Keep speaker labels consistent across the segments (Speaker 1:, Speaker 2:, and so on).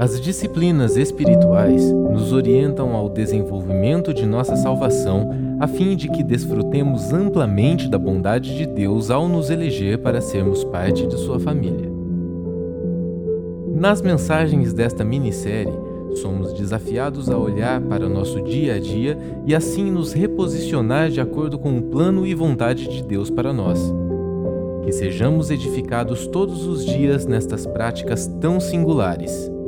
Speaker 1: As disciplinas espirituais nos orientam ao desenvolvimento de nossa salvação, a fim de que desfrutemos amplamente da bondade de Deus ao nos eleger para sermos parte de sua família. Nas mensagens desta minissérie, somos desafiados a olhar para nosso dia a dia e assim nos reposicionar de acordo com o plano e vontade de Deus para nós. Que sejamos edificados todos os dias nestas práticas tão singulares.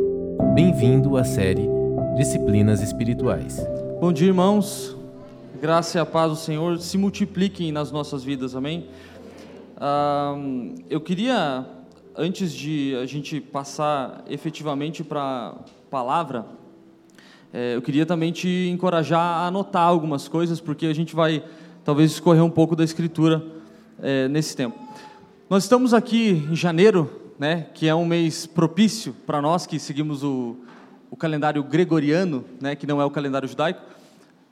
Speaker 1: Bem-vindo à série Disciplinas Espirituais.
Speaker 2: Bom dia, irmãos. Graça e a paz do Senhor se multipliquem nas nossas vidas, amém? Ah, eu queria, antes de a gente passar efetivamente para a palavra, é, eu queria também te encorajar a anotar algumas coisas, porque a gente vai talvez escorrer um pouco da Escritura é, nesse tempo. Nós estamos aqui em janeiro, né, que é um mês propício para nós que seguimos o, o calendário gregoriano, né, que não é o calendário judaico,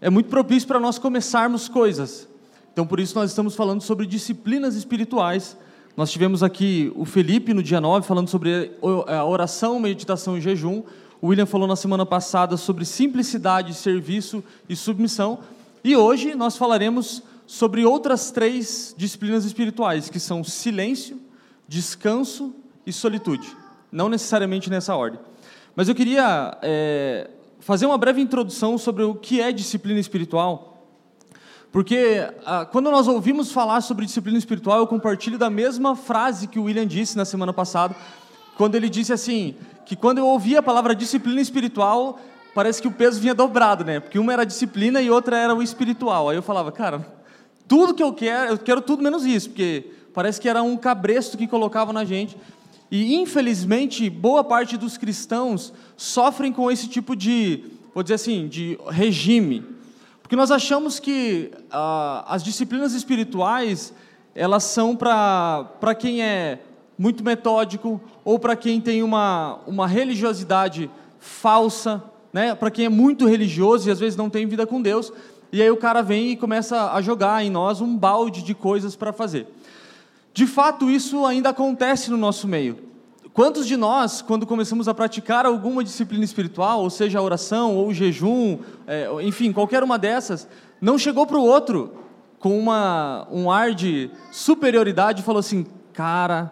Speaker 2: é muito propício para nós começarmos coisas. Então, por isso, nós estamos falando sobre disciplinas espirituais. Nós tivemos aqui o Felipe no dia 9 falando sobre a oração, meditação e jejum. O William falou na semana passada sobre simplicidade, serviço e submissão. E hoje nós falaremos sobre outras três disciplinas espirituais, que são silêncio, descanso e solitude. Não necessariamente nessa ordem. Mas eu queria é, fazer uma breve introdução sobre o que é disciplina espiritual, porque ah, quando nós ouvimos falar sobre disciplina espiritual, eu compartilho da mesma frase que o William disse na semana passada, quando ele disse assim, que quando eu ouvia a palavra disciplina espiritual, parece que o peso vinha dobrado, né? Porque uma era a disciplina e outra era o espiritual. Aí eu falava, cara, tudo que eu quero, eu quero tudo menos isso, porque parece que era um cabresto que colocava na gente. E, infelizmente, boa parte dos cristãos sofrem com esse tipo de, vou dizer assim, de regime. Porque nós achamos que ah, as disciplinas espirituais, elas são para quem é muito metódico, ou para quem tem uma, uma religiosidade falsa, né? para quem é muito religioso e às vezes não tem vida com Deus, e aí o cara vem e começa a jogar em nós um balde de coisas para fazer. De fato, isso ainda acontece no nosso meio. Quantos de nós, quando começamos a praticar alguma disciplina espiritual, ou seja, a oração ou o jejum, é, enfim, qualquer uma dessas, não chegou para o outro com uma, um ar de superioridade e falou assim: Cara,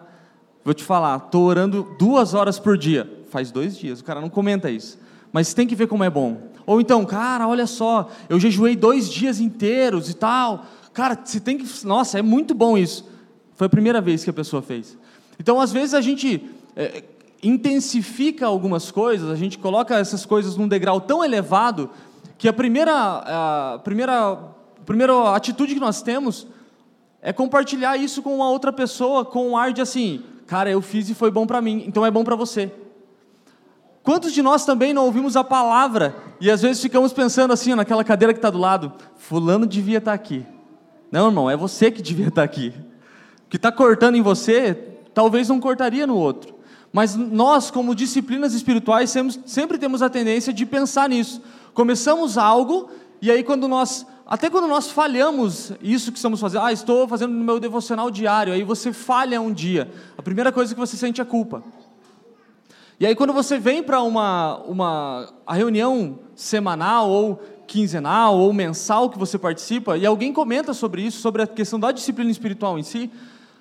Speaker 2: vou te falar, estou orando duas horas por dia. Faz dois dias, o cara não comenta isso. Mas tem que ver como é bom. Ou então, cara, olha só, eu jejuei dois dias inteiros e tal. Cara, você tem que. Nossa, é muito bom isso. Foi a primeira vez que a pessoa fez. Então, às vezes, a gente é, intensifica algumas coisas, a gente coloca essas coisas num degrau tão elevado que a primeira, a primeira, a primeira atitude que nós temos é compartilhar isso com uma outra pessoa com um ar de assim, cara, eu fiz e foi bom para mim, então é bom para você. Quantos de nós também não ouvimos a palavra e às vezes ficamos pensando assim, naquela cadeira que está do lado, fulano devia estar tá aqui. Não, irmão, é você que devia estar tá aqui que está cortando em você, talvez não cortaria no outro. Mas nós, como disciplinas espirituais, sempre temos a tendência de pensar nisso. Começamos algo, e aí quando nós, até quando nós falhamos isso que estamos fazendo, ah, estou fazendo no meu devocional diário, aí você falha um dia, a primeira coisa que você sente é culpa. E aí quando você vem para uma, uma a reunião semanal ou quinzenal ou mensal que você participa, e alguém comenta sobre isso, sobre a questão da disciplina espiritual em si,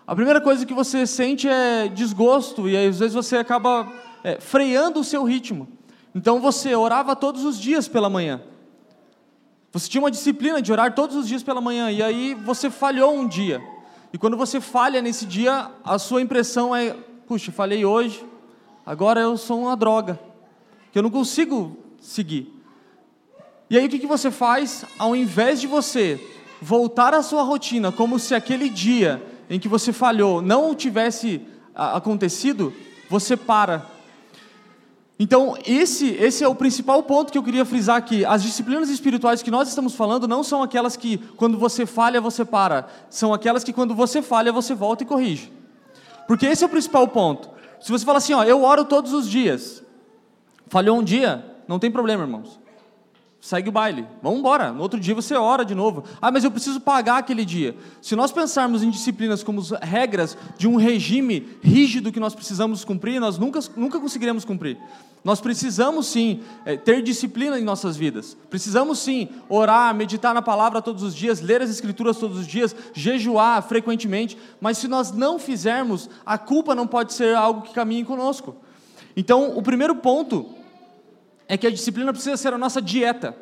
Speaker 2: a primeira coisa que você sente é desgosto, e às vezes você acaba é, freando o seu ritmo. Então você orava todos os dias pela manhã. Você tinha uma disciplina de orar todos os dias pela manhã, e aí você falhou um dia. E quando você falha nesse dia, a sua impressão é: puxa, falhei hoje, agora eu sou uma droga, que eu não consigo seguir. E aí o que, que você faz? Ao invés de você voltar à sua rotina como se aquele dia em que você falhou não tivesse acontecido, você para. Então, esse, esse é o principal ponto que eu queria frisar aqui. As disciplinas espirituais que nós estamos falando não são aquelas que, quando você falha, você para. São aquelas que, quando você falha, você volta e corrige. Porque esse é o principal ponto. Se você fala assim, ó, eu oro todos os dias. Falhou um dia, não tem problema, irmãos. Segue o baile. Vamos embora. No outro dia você ora de novo. Ah, mas eu preciso pagar aquele dia. Se nós pensarmos em disciplinas como regras de um regime rígido que nós precisamos cumprir, nós nunca, nunca conseguiremos cumprir. Nós precisamos sim é, ter disciplina em nossas vidas. Precisamos sim orar, meditar na palavra todos os dias, ler as escrituras todos os dias, jejuar frequentemente. Mas se nós não fizermos, a culpa não pode ser algo que caminhe conosco. Então, o primeiro ponto é que a disciplina precisa ser a nossa dieta.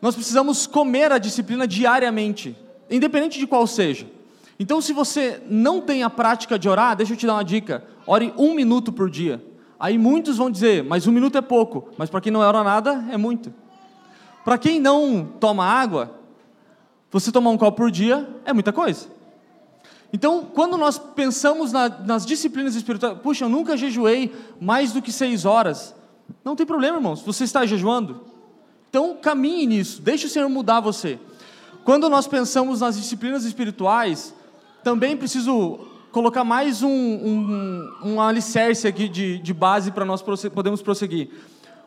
Speaker 2: Nós precisamos comer a disciplina diariamente, independente de qual seja. Então, se você não tem a prática de orar, deixa eu te dar uma dica: ore um minuto por dia. Aí muitos vão dizer, mas um minuto é pouco, mas para quem não ora nada, é muito. Para quem não toma água, você tomar um copo por dia é muita coisa. Então, quando nós pensamos na, nas disciplinas espirituais, puxa, eu nunca jejuei mais do que seis horas. Não tem problema, irmãos, você está jejuando. Então, caminhe nisso, deixe o Senhor mudar você. Quando nós pensamos nas disciplinas espirituais, também preciso colocar mais um, um, um alicerce aqui de, de base para nós podermos prosseguir.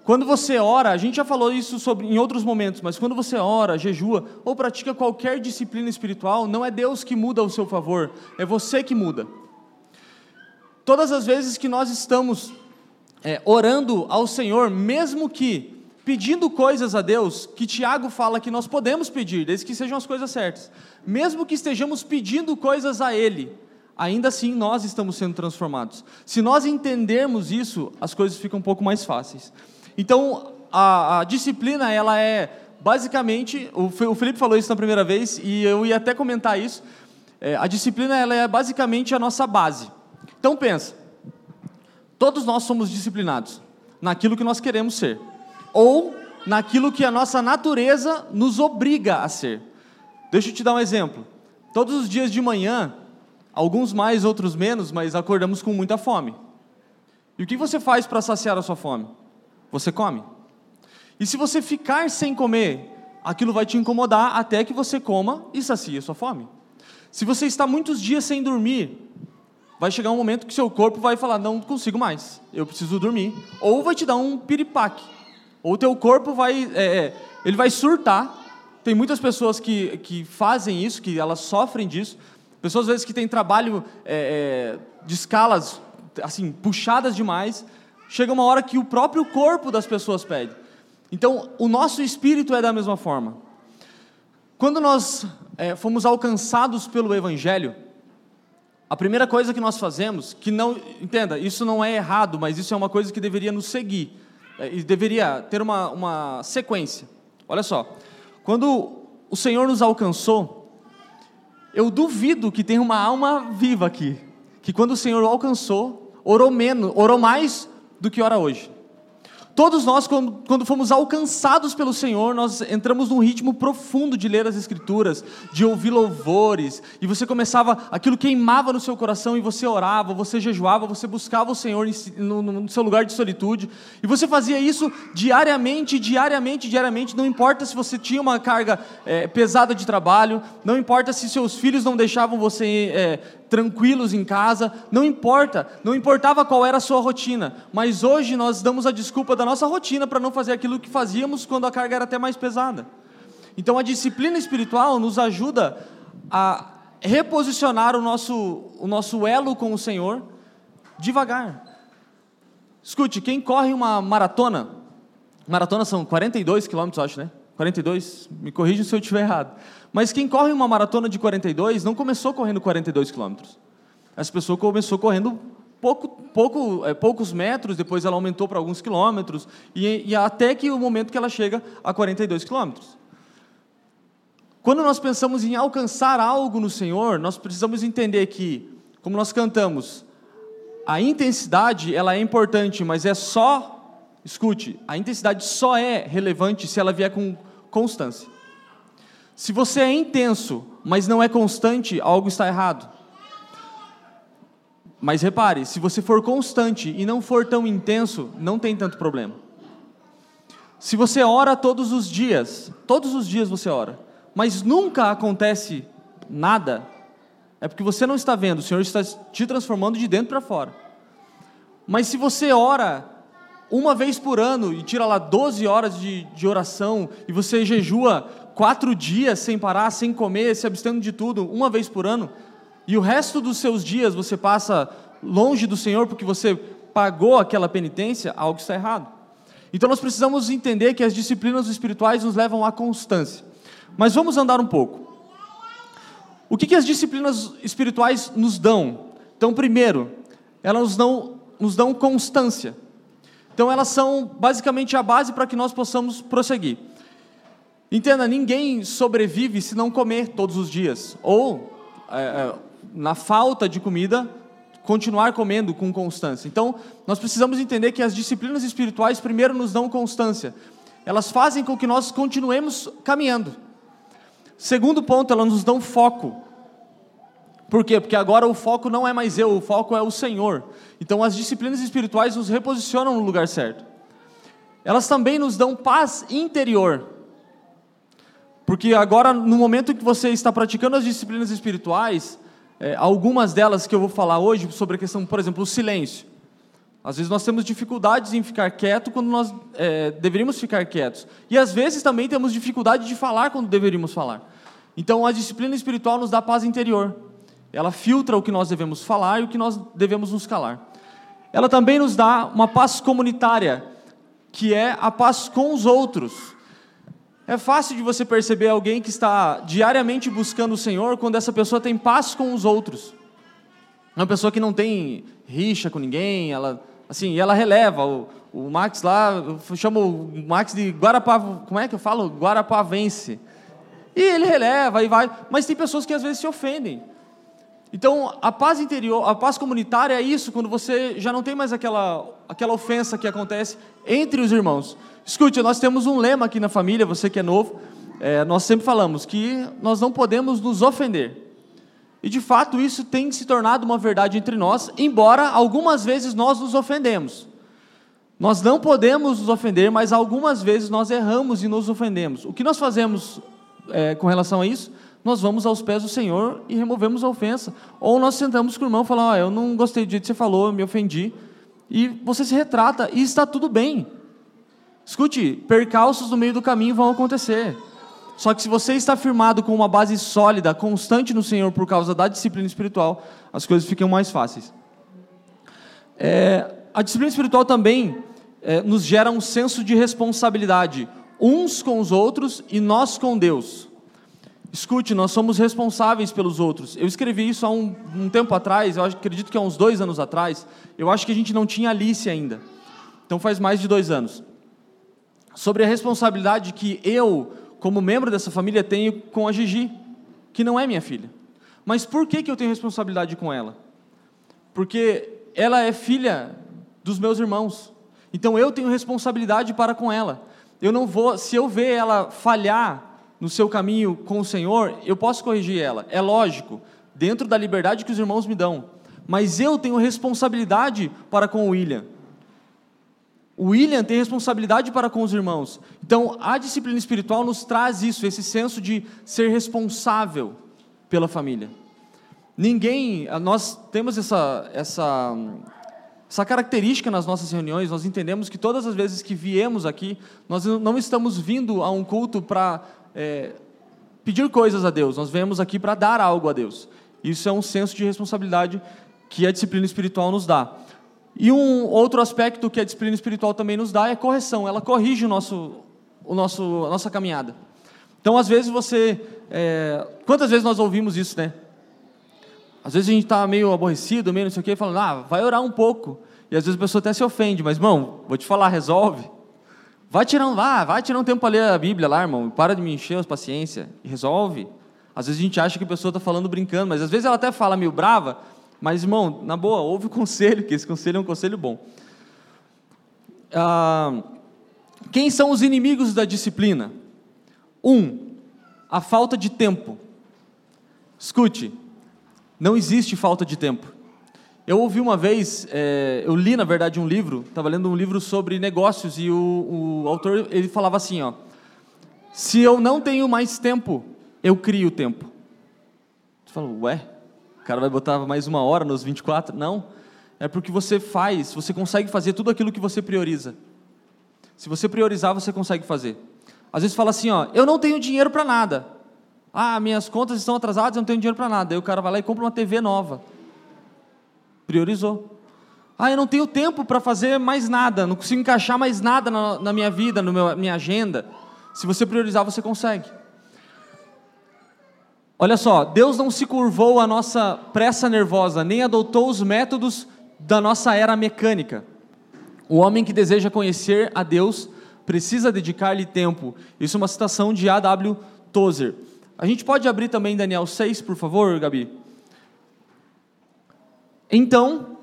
Speaker 2: Quando você ora, a gente já falou isso sobre, em outros momentos, mas quando você ora, jejua ou pratica qualquer disciplina espiritual, não é Deus que muda ao seu favor, é você que muda. Todas as vezes que nós estamos é, orando ao Senhor, mesmo que pedindo coisas a Deus, que Tiago fala que nós podemos pedir, desde que sejam as coisas certas, mesmo que estejamos pedindo coisas a Ele, ainda assim nós estamos sendo transformados. Se nós entendermos isso, as coisas ficam um pouco mais fáceis. Então, a, a disciplina, ela é basicamente, o, o Felipe falou isso na primeira vez, e eu ia até comentar isso, é, a disciplina, ela é basicamente a nossa base. Então, pensa, todos nós somos disciplinados naquilo que nós queremos ser, ou naquilo que a nossa natureza nos obriga a ser. Deixa eu te dar um exemplo. Todos os dias de manhã, Alguns mais, outros menos, mas acordamos com muita fome. E o que você faz para saciar a sua fome? Você come. E se você ficar sem comer, aquilo vai te incomodar até que você coma e sacie a sua fome. Se você está muitos dias sem dormir, vai chegar um momento que seu corpo vai falar: não consigo mais, eu preciso dormir. Ou vai te dar um piripaque. Ou teu corpo vai, é, é ele vai surtar. Tem muitas pessoas que, que fazem isso, que elas sofrem disso. Pessoas, às vezes, que têm trabalho é, é, de escalas, assim, puxadas demais, chega uma hora que o próprio corpo das pessoas pede. Então, o nosso espírito é da mesma forma. Quando nós é, fomos alcançados pelo Evangelho, a primeira coisa que nós fazemos, que não, entenda, isso não é errado, mas isso é uma coisa que deveria nos seguir, é, e deveria ter uma, uma sequência. Olha só, quando o Senhor nos alcançou, eu duvido que tenha uma alma viva aqui, que quando o Senhor o alcançou, orou menos, orou mais do que ora hoje. Todos nós, quando, fomos alcançados pelo Senhor, nós entramos num ritmo profundo de ler as Escrituras, de ouvir louvores, e você começava, aquilo queimava no seu coração, e você orava, você jejuava, você buscava o Senhor no, no seu lugar de solitude, e você fazia isso diariamente, diariamente, diariamente, não importa se você tinha uma carga é, pesada de trabalho, não importa se seus filhos não deixavam você é, tranquilos em casa, não importa, não importava qual era a sua rotina, mas hoje nós damos a desculpa da nossa rotina para não fazer aquilo que fazíamos quando a carga era até mais pesada. Então a disciplina espiritual nos ajuda a reposicionar o nosso, o nosso elo com o Senhor devagar. Escute, quem corre uma maratona, maratona são 42 quilômetros, acho, né? 42, me corrija se eu estiver errado. Mas quem corre uma maratona de 42 não começou correndo 42 quilômetros. Essa pessoa começou correndo pouco, pouco, é, poucos metros, depois ela aumentou para alguns quilômetros, e, e até que o momento que ela chega a 42 quilômetros. Quando nós pensamos em alcançar algo no Senhor, nós precisamos entender que, como nós cantamos, a intensidade ela é importante, mas é só, escute, a intensidade só é relevante se ela vier com constância. Se você é intenso, mas não é constante, algo está errado. Mas repare, se você for constante e não for tão intenso, não tem tanto problema. Se você ora todos os dias, todos os dias você ora, mas nunca acontece nada, é porque você não está vendo, o Senhor está te transformando de dentro para fora. Mas se você ora uma vez por ano e tira lá 12 horas de, de oração e você jejua quatro dias sem parar, sem comer, se abstendo de tudo, uma vez por ano, e o resto dos seus dias você passa longe do Senhor porque você pagou aquela penitência, algo está errado. Então nós precisamos entender que as disciplinas espirituais nos levam à constância. Mas vamos andar um pouco. O que, que as disciplinas espirituais nos dão? Então, primeiro, elas nos dão, nos dão constância. Então, elas são basicamente a base para que nós possamos prosseguir. Entenda, ninguém sobrevive se não comer todos os dias. Ou, é, é, na falta de comida, continuar comendo com constância. Então, nós precisamos entender que as disciplinas espirituais, primeiro, nos dão constância. Elas fazem com que nós continuemos caminhando. Segundo ponto, elas nos dão foco. Por quê? Porque agora o foco não é mais eu, o foco é o Senhor. Então, as disciplinas espirituais nos reposicionam no lugar certo. Elas também nos dão paz interior. Porque agora, no momento que você está praticando as disciplinas espirituais, é, algumas delas que eu vou falar hoje sobre a questão, por exemplo, o silêncio. Às vezes nós temos dificuldades em ficar quieto quando nós é, deveríamos ficar quietos. E às vezes também temos dificuldade de falar quando deveríamos falar. Então a disciplina espiritual nos dá paz interior. Ela filtra o que nós devemos falar e o que nós devemos nos calar. Ela também nos dá uma paz comunitária, que é a paz com os outros. É fácil de você perceber alguém que está diariamente buscando o Senhor quando essa pessoa tem paz com os outros. É uma pessoa que não tem rixa com ninguém, ela assim, ela releva o, o Max lá, eu chamo o Max de Guarapá, como é que eu falo? Guarapavense. E ele releva e vai, mas tem pessoas que às vezes se ofendem. Então, a paz interior, a paz comunitária é isso, quando você já não tem mais aquela, aquela ofensa que acontece entre os irmãos. Escute, nós temos um lema aqui na família, você que é novo, é, nós sempre falamos que nós não podemos nos ofender. E de fato isso tem se tornado uma verdade entre nós, embora algumas vezes nós nos ofendemos. Nós não podemos nos ofender, mas algumas vezes nós erramos e nos ofendemos. O que nós fazemos é, com relação a isso? Nós vamos aos pés do Senhor e removemos a ofensa. Ou nós sentamos com o irmão e falamos: ah, Eu não gostei do jeito que você falou, eu me ofendi. E você se retrata e está tudo bem. Escute, percalços no meio do caminho vão acontecer. Só que se você está firmado com uma base sólida, constante no Senhor por causa da disciplina espiritual, as coisas ficam mais fáceis. É, a disciplina espiritual também é, nos gera um senso de responsabilidade, uns com os outros e nós com Deus. Escute, nós somos responsáveis pelos outros. Eu escrevi isso há um, um tempo atrás, eu acredito que há uns dois anos atrás. Eu acho que a gente não tinha Alice ainda. Então faz mais de dois anos sobre a responsabilidade que eu, como membro dessa família, tenho com a Gigi, que não é minha filha. Mas por que, que eu tenho responsabilidade com ela? Porque ela é filha dos meus irmãos. Então eu tenho responsabilidade para com ela. Eu não vou, se eu ver ela falhar no seu caminho com o Senhor, eu posso corrigir ela. É lógico, dentro da liberdade que os irmãos me dão. Mas eu tenho responsabilidade para com o William. O William tem responsabilidade para com os irmãos. Então, a disciplina espiritual nos traz isso, esse senso de ser responsável pela família. Ninguém, nós temos essa, essa, essa característica nas nossas reuniões, nós entendemos que todas as vezes que viemos aqui, nós não estamos vindo a um culto para é, pedir coisas a Deus, nós viemos aqui para dar algo a Deus. Isso é um senso de responsabilidade que a disciplina espiritual nos dá. E um outro aspecto que a disciplina espiritual também nos dá é correção. Ela corrige o nosso, o nosso, a nossa caminhada. Então, às vezes você, é, quantas vezes nós ouvimos isso, né? Às vezes a gente está meio aborrecido, meio não sei o quê, falando, ah, vai orar um pouco. E às vezes a pessoa até se ofende, mas, irmão, vou te falar, resolve. Vai tirar, um, ah, vai tirar um tempo para ler a Bíblia lá, irmão. Para de me encher as paciência e resolve. Às vezes a gente acha que a pessoa está falando brincando, mas às vezes ela até fala meio brava, mas, irmão, na boa, ouve o conselho, que esse conselho é um conselho bom. Ah, quem são os inimigos da disciplina? Um, a falta de tempo. Escute, não existe falta de tempo. Eu ouvi uma vez, é, eu li na verdade um livro, estava lendo um livro sobre negócios e o, o autor ele falava assim, ó, se eu não tenho mais tempo, eu crio tempo. Você fala, ué, o cara vai botar mais uma hora nos 24? Não. é porque você faz, você consegue fazer tudo aquilo que você prioriza. Se você priorizar, você consegue fazer. Às vezes fala assim, ó, eu não tenho dinheiro para nada. Ah, minhas contas estão atrasadas, eu não tenho dinheiro para nada. Aí o cara vai lá e compra uma TV nova. Priorizou. Ah, eu não tenho tempo para fazer mais nada, não consigo encaixar mais nada na, na minha vida, na minha agenda. Se você priorizar, você consegue. Olha só, Deus não se curvou à nossa pressa nervosa, nem adotou os métodos da nossa era mecânica. O homem que deseja conhecer a Deus precisa dedicar-lhe tempo. Isso é uma citação de A.W. Tozer. A gente pode abrir também Daniel 6, por favor, Gabi? Então,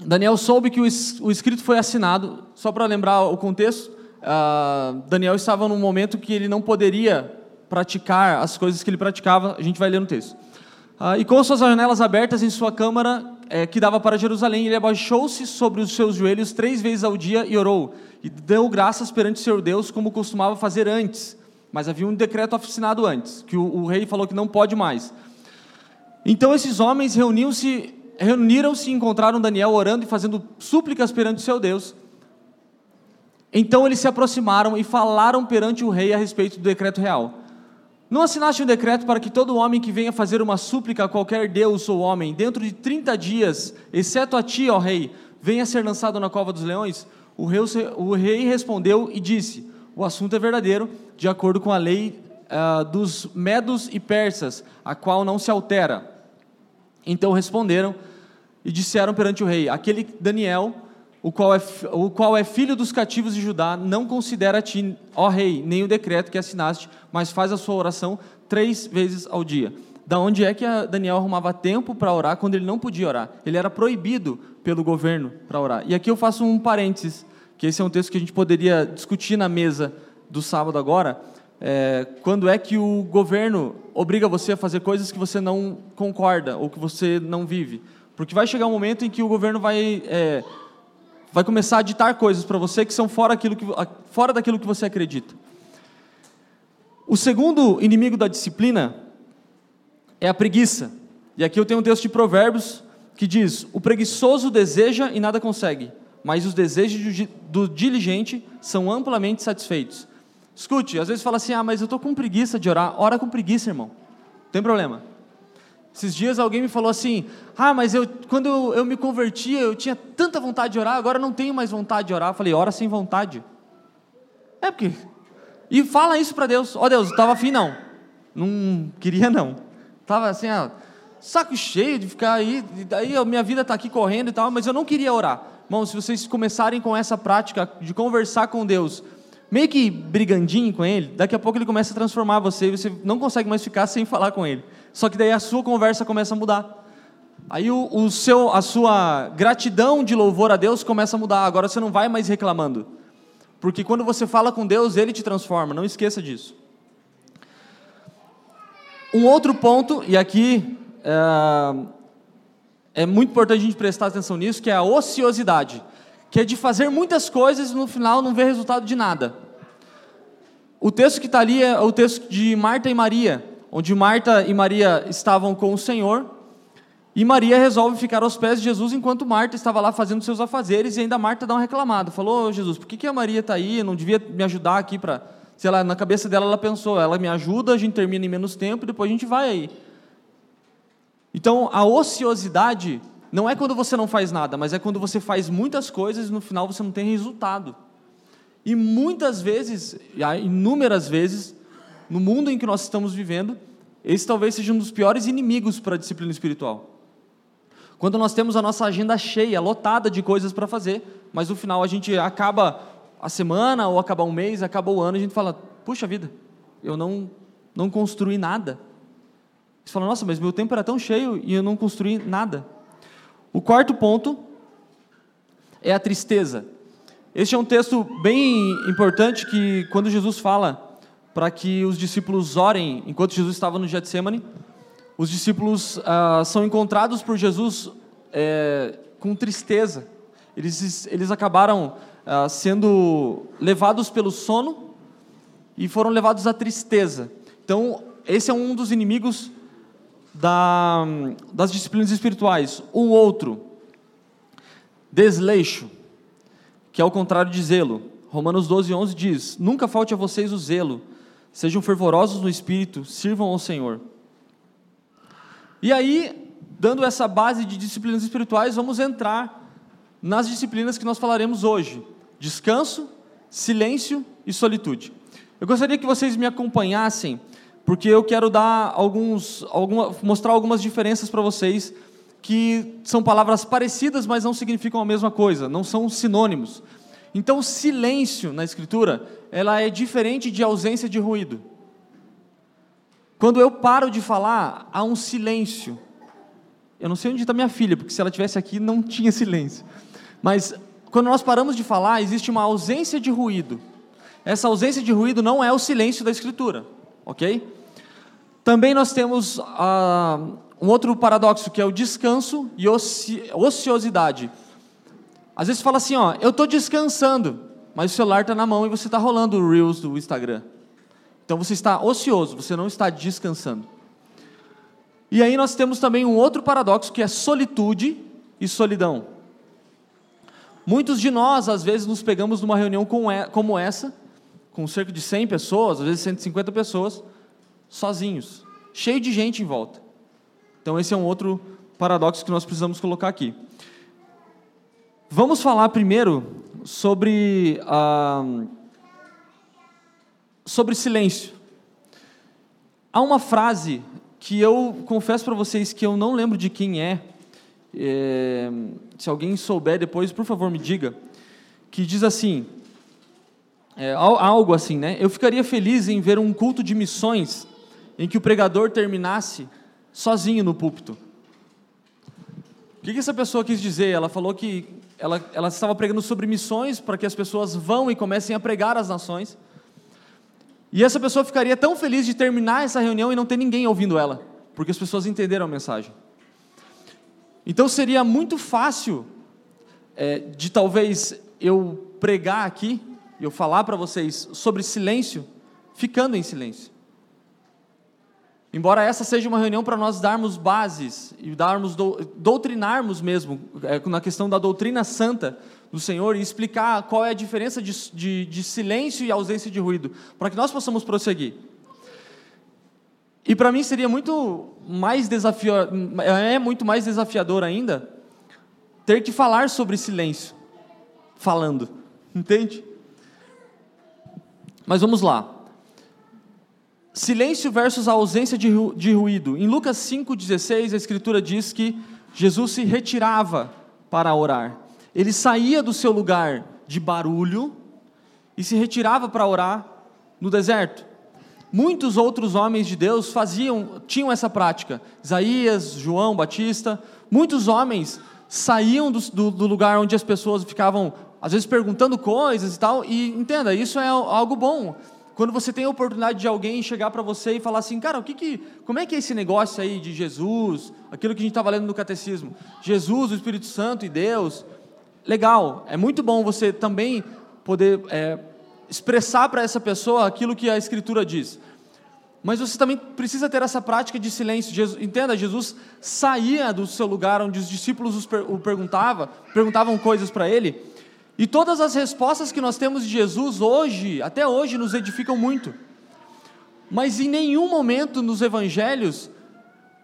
Speaker 2: Daniel soube que o escrito foi assinado, só para lembrar o contexto, uh, Daniel estava num momento que ele não poderia praticar as coisas que ele praticava, a gente vai ler no texto. Uh, e com suas janelas abertas em sua câmara, é, que dava para Jerusalém, ele abaixou-se sobre os seus joelhos três vezes ao dia e orou, e deu graças perante seu Deus, como costumava fazer antes. Mas havia um decreto assinado antes, que o, o rei falou que não pode mais. Então esses homens reuniram-se reuniram-se e encontraram Daniel orando e fazendo súplicas perante o seu Deus. Então eles se aproximaram e falaram perante o rei a respeito do decreto real. Não assinaste um decreto para que todo homem que venha fazer uma súplica a qualquer Deus ou homem, dentro de 30 dias, exceto a ti, ó rei, venha ser lançado na cova dos leões? O rei, o rei respondeu e disse: O assunto é verdadeiro, de acordo com a lei uh, dos medos e persas, a qual não se altera. Então responderam e disseram perante o rei: Aquele Daniel, o qual, é, o qual é filho dos cativos de Judá, não considera a ti, ó rei, nem o decreto que assinaste, mas faz a sua oração três vezes ao dia. Da onde é que Daniel arrumava tempo para orar quando ele não podia orar? Ele era proibido pelo governo para orar. E aqui eu faço um parênteses, que esse é um texto que a gente poderia discutir na mesa do sábado agora. É, quando é que o governo obriga você a fazer coisas que você não concorda ou que você não vive? Porque vai chegar um momento em que o governo vai, é, vai começar a ditar coisas para você que são fora, aquilo que, fora daquilo que você acredita. O segundo inimigo da disciplina é a preguiça. E aqui eu tenho um texto de Provérbios que diz: O preguiçoso deseja e nada consegue, mas os desejos do diligente são amplamente satisfeitos. Escute, às vezes fala assim: Ah, mas eu estou com preguiça de orar. Ora com preguiça, irmão. Não tem problema. Esses dias alguém me falou assim: Ah, mas eu, quando eu, eu me converti, eu tinha tanta vontade de orar, agora não tenho mais vontade de orar. Eu falei: Ora sem vontade. É porque. E fala isso para Deus: Ó oh, Deus, eu estava afim, não. Não queria, não. Estava assim, ó, saco cheio de ficar aí, daí a minha vida está aqui correndo e tal, mas eu não queria orar. Irmão, se vocês começarem com essa prática de conversar com Deus, meio que brigandinho com Ele, daqui a pouco Ele começa a transformar você e você não consegue mais ficar sem falar com Ele. Só que daí a sua conversa começa a mudar. Aí o, o seu, a sua gratidão de louvor a Deus começa a mudar. Agora você não vai mais reclamando. Porque quando você fala com Deus, Ele te transforma. Não esqueça disso. Um outro ponto, e aqui é, é muito importante a gente prestar atenção nisso, que é a ociosidade. Que é de fazer muitas coisas e no final não ver resultado de nada. O texto que está ali é o texto de Marta e Maria onde Marta e Maria estavam com o Senhor, e Maria resolve ficar aos pés de Jesus enquanto Marta estava lá fazendo seus afazeres, e ainda Marta dá uma reclamada. Falou, oh, Jesus, por que, que a Maria está aí? Não devia me ajudar aqui para. Sei lá, na cabeça dela ela pensou, ela me ajuda, a gente termina em menos tempo e depois a gente vai aí. Então, a ociosidade não é quando você não faz nada, mas é quando você faz muitas coisas e no final você não tem resultado. E muitas vezes, inúmeras vezes, no mundo em que nós estamos vivendo, esse talvez seja um dos piores inimigos para a disciplina espiritual. Quando nós temos a nossa agenda cheia, lotada de coisas para fazer, mas no final a gente acaba a semana, ou acaba um mês, acaba o ano, a gente fala: puxa vida, eu não, não construí nada. Você fala: nossa, mas meu tempo era tão cheio e eu não construí nada. O quarto ponto é a tristeza. Este é um texto bem importante que, quando Jesus fala para que os discípulos orem enquanto Jesus estava no Getsemane. Os discípulos ah, são encontrados por Jesus é, com tristeza. Eles, eles acabaram ah, sendo levados pelo sono e foram levados à tristeza. Então, esse é um dos inimigos da, das disciplinas espirituais. O outro Desleixo, que é o contrário de zelo. Romanos 12, 11 diz: Nunca falte a vocês o zelo, sejam fervorosos no espírito, sirvam ao Senhor. E aí, dando essa base de disciplinas espirituais, vamos entrar nas disciplinas que nós falaremos hoje: descanso, silêncio e solitude. Eu gostaria que vocês me acompanhassem, porque eu quero dar alguns, alguma, mostrar algumas diferenças para vocês que são palavras parecidas, mas não significam a mesma coisa, não são sinônimos. Então, silêncio na escritura, ela é diferente de ausência de ruído. Quando eu paro de falar, há um silêncio. Eu não sei onde está minha filha, porque se ela tivesse aqui não tinha silêncio. Mas quando nós paramos de falar, existe uma ausência de ruído. Essa ausência de ruído não é o silêncio da Escritura, ok? Também nós temos ah, um outro paradoxo que é o descanso e oci ociosidade. Às vezes fala assim, ó, eu estou descansando, mas o celular está na mão e você está rolando o Reels do Instagram. Então você está ocioso, você não está descansando. E aí nós temos também um outro paradoxo que é solitude e solidão. Muitos de nós, às vezes, nos pegamos numa reunião como essa, com cerca de 100 pessoas, às vezes 150 pessoas, sozinhos, cheio de gente em volta. Então, esse é um outro paradoxo que nós precisamos colocar aqui. Vamos falar primeiro sobre, ah, sobre silêncio. Há uma frase que eu confesso para vocês que eu não lembro de quem é, é, se alguém souber depois, por favor, me diga, que diz assim, é, algo assim, né? Eu ficaria feliz em ver um culto de missões em que o pregador terminasse sozinho no púlpito. O que, que essa pessoa quis dizer? Ela falou que ela, ela estava pregando sobre missões para que as pessoas vão e comecem a pregar as nações. E essa pessoa ficaria tão feliz de terminar essa reunião e não ter ninguém ouvindo ela, porque as pessoas entenderam a mensagem. Então seria muito fácil é, de talvez eu pregar aqui, eu falar para vocês sobre silêncio, ficando em silêncio. Embora essa seja uma reunião para nós darmos bases e darmos doutrinarmos mesmo é, na questão da doutrina santa do Senhor e explicar qual é a diferença de, de, de silêncio e ausência de ruído, para que nós possamos prosseguir. E para mim seria muito mais desafiador, é muito mais desafiador ainda, ter que falar sobre silêncio, falando, entende? Mas vamos lá. Silêncio versus a ausência de, de ruído. Em Lucas 5,16, a Escritura diz que Jesus se retirava para orar. Ele saía do seu lugar de barulho e se retirava para orar no deserto. Muitos outros homens de Deus faziam, tinham essa prática. Isaías, João Batista, muitos homens saíam do, do, do, lugar onde as pessoas ficavam, às vezes, perguntando coisas e tal, e entenda, isso é algo bom. Quando você tem a oportunidade de alguém chegar para você e falar assim, cara, o que que, como é que é esse negócio aí de Jesus, aquilo que a gente estava lendo no catecismo, Jesus, o Espírito Santo e Deus, legal, é muito bom você também poder é, expressar para essa pessoa aquilo que a Escritura diz. Mas você também precisa ter essa prática de silêncio. Jesus, entenda, Jesus saía do seu lugar onde os discípulos o perguntavam, perguntavam coisas para ele, e todas as respostas que nós temos de Jesus hoje, até hoje, nos edificam muito. Mas em nenhum momento nos evangelhos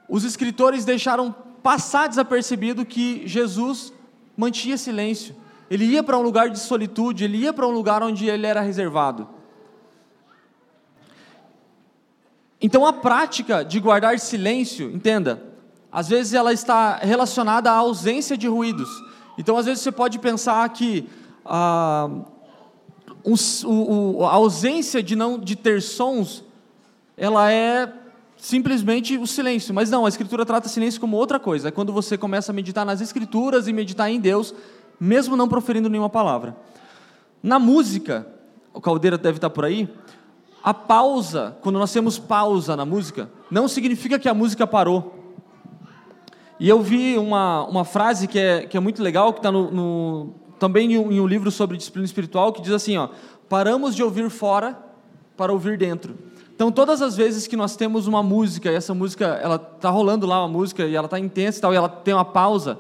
Speaker 2: os escritores deixaram passar desapercebido que Jesus mantinha silêncio. Ele ia para um lugar de solitude, ele ia para um lugar onde ele era reservado. Então a prática de guardar silêncio, entenda, às vezes ela está relacionada à ausência de ruídos. Então às vezes você pode pensar que ah, um, o, a ausência de não de ter sons, ela é simplesmente o silêncio. Mas não, a Escritura trata silêncio como outra coisa. É quando você começa a meditar nas Escrituras e meditar em Deus, mesmo não proferindo nenhuma palavra. Na música, o Caldeira deve estar por aí, a pausa, quando nós temos pausa na música, não significa que a música parou. E eu vi uma, uma frase que é, que é muito legal, que está no, no, também em um, livro sobre disciplina espiritual, que diz assim: ó, paramos de ouvir fora para ouvir dentro. Então, todas as vezes que nós temos uma música, e essa música, ela está rolando lá, uma música, e ela está intensa e tal, e ela tem uma pausa,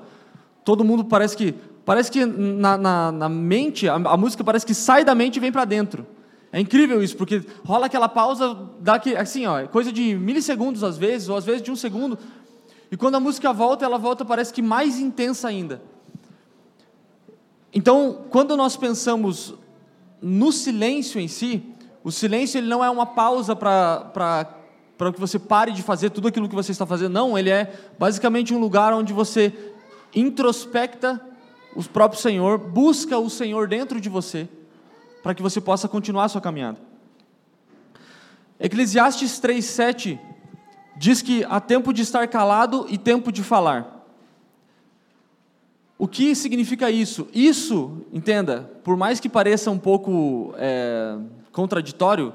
Speaker 2: todo mundo parece que parece que na, na, na mente, a, a, música parece que sai da mente e vem para dentro. É incrível isso, porque rola aquela pausa, dá que, assim, ó, coisa de milissegundos às vezes, ou às vezes de um segundo. E quando a música volta, ela volta parece que mais intensa ainda. Então, quando nós pensamos no silêncio em si, o silêncio ele não é uma pausa para que você pare de fazer tudo aquilo que você está fazendo. Não, ele é basicamente um lugar onde você introspecta o próprio Senhor, busca o Senhor dentro de você, para que você possa continuar a sua caminhada. Eclesiastes 3,7 diz que há tempo de estar calado e tempo de falar. O que significa isso? Isso, entenda, por mais que pareça um pouco é, contraditório,